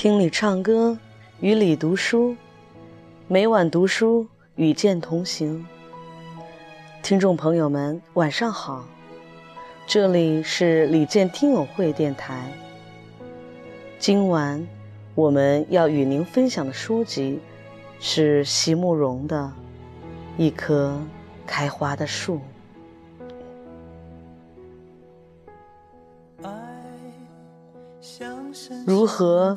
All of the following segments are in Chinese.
听你唱歌，与你读书，每晚读书与剑同行。听众朋友们，晚上好，这里是李健听友会电台。今晚我们要与您分享的书籍是席慕容的《一棵开花的树》。如何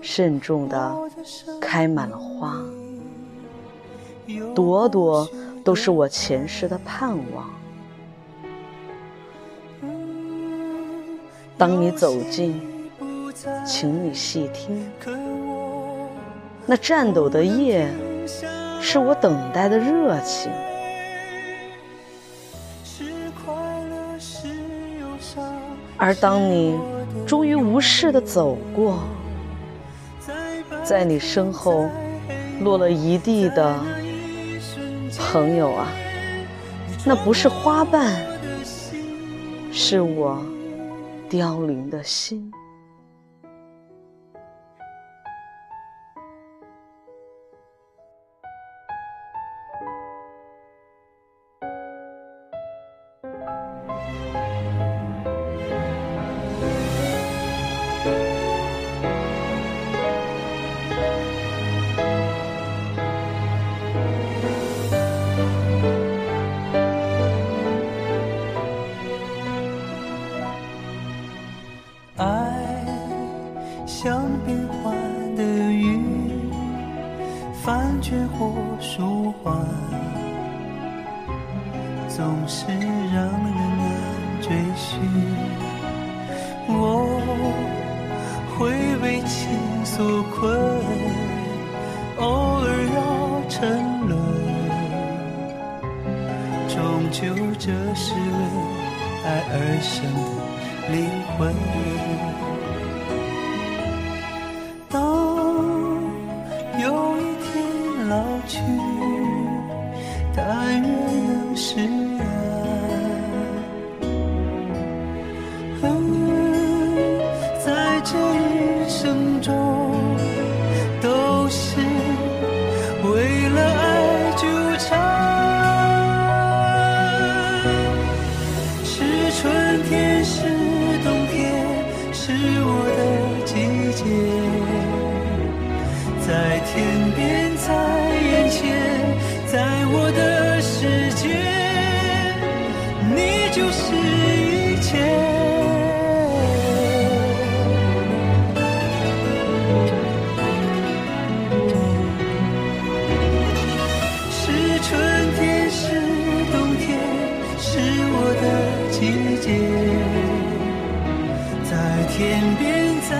慎重地开满了花，朵朵都是我前世的盼望。当你走近，请你细听，那颤抖的叶，是我等待的热情。而当你。终于无视的走过，在你身后落了一地的朋友啊，那不是花瓣，是我凋零的心。像变幻的云，翻卷或舒缓，总是让人难追寻。我会被情所困，偶尔要沉沦，终究这是为爱而生的灵魂。去，但愿能释然。在这一生中，都是为了爱纠缠。是春天，是冬天，是我的季节，在天边，就是一切。是春天，是冬天，是我的季节。在天边，在